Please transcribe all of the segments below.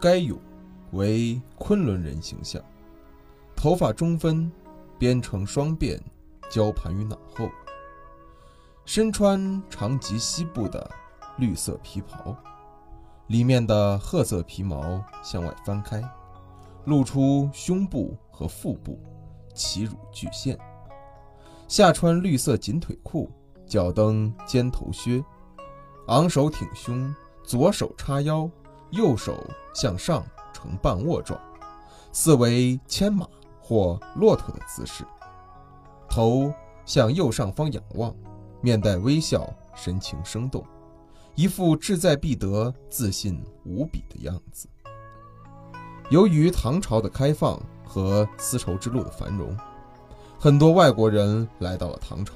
该俑为昆仑人形象，头发中分，编成双辫，交盘于脑后，身穿长及膝部的绿色皮袍，里面的褐色皮毛向外翻开，露出胸部和腹部，脐乳巨现。下穿绿色紧腿裤，脚蹬尖头靴，昂首挺胸，左手叉腰。右手向上呈半卧状，似为牵马或骆驼的姿势。头向右上方仰望，面带微笑，神情生动，一副志在必得、自信无比的样子。由于唐朝的开放和丝绸之路的繁荣，很多外国人来到了唐朝，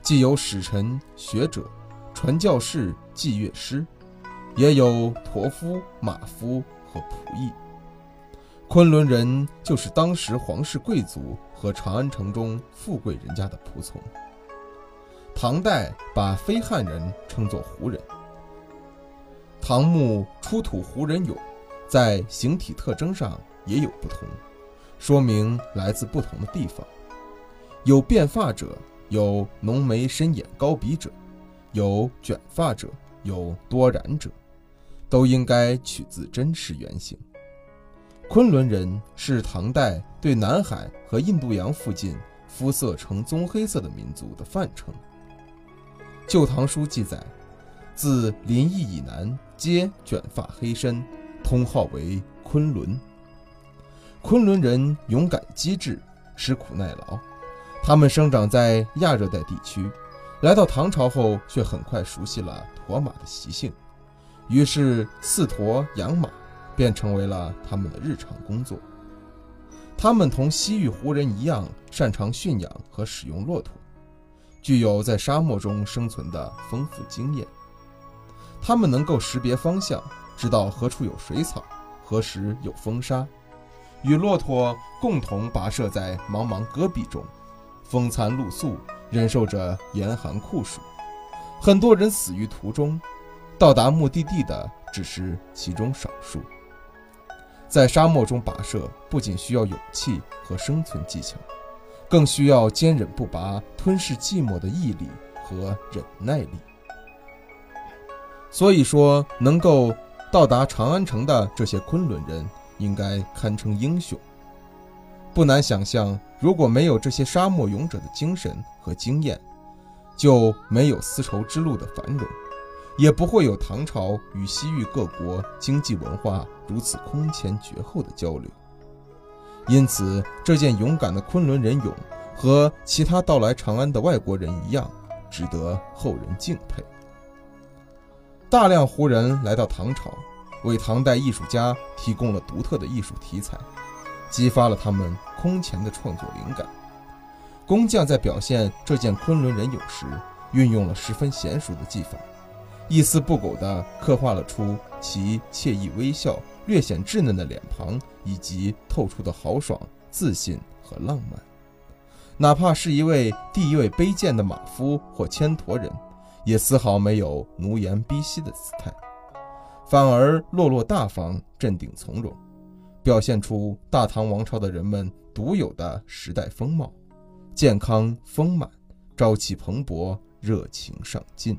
既有使臣、学者、传教士、祭乐师。也有驼夫、马夫和仆役。昆仑人就是当时皇室贵族和长安城中富贵人家的仆从。唐代把非汉人称作胡人。唐墓出土胡人俑，在形体特征上也有不同，说明来自不同的地方。有辫发者，有浓眉深眼高鼻者，有卷发者，有多染者。都应该取自真实原型。昆仑人是唐代对南海和印度洋附近肤色呈棕黑色的民族的泛称。《旧唐书》记载，自临邑以南皆卷发黑身，通号为昆仑。昆仑人勇敢机智，吃苦耐劳。他们生长在亚热带地区，来到唐朝后，却很快熟悉了驮马的习性。于是，饲驼养马便成为了他们的日常工作。他们同西域胡人一样，擅长驯养和使用骆驼，具有在沙漠中生存的丰富经验。他们能够识别方向，知道何处有水草，何时有风沙，与骆驼共同跋涉在茫茫戈壁中，风餐露宿，忍受着严寒酷暑。很多人死于途中。到达目的地的只是其中少数。在沙漠中跋涉，不仅需要勇气和生存技巧，更需要坚韧不拔、吞噬寂寞的毅力和忍耐力。所以说，能够到达长安城的这些昆仑人，应该堪称英雄。不难想象，如果没有这些沙漠勇者的精神和经验，就没有丝绸之路的繁荣。也不会有唐朝与西域各国经济文化如此空前绝后的交流。因此，这件勇敢的昆仑人俑和其他到来长安的外国人一样，值得后人敬佩。大量胡人来到唐朝，为唐代艺术家提供了独特的艺术题材，激发了他们空前的创作灵感。工匠在表现这件昆仑人俑时，运用了十分娴熟的技法。一丝不苟地刻画了出其惬意微笑、略显稚嫩的脸庞，以及透出的豪爽、自信和浪漫。哪怕是一位地位卑贱的马夫或牵驼人，也丝毫没有奴颜婢膝的姿态，反而落落大方、镇定从容，表现出大唐王朝的人们独有的时代风貌：健康丰满、朝气蓬勃、热情上进。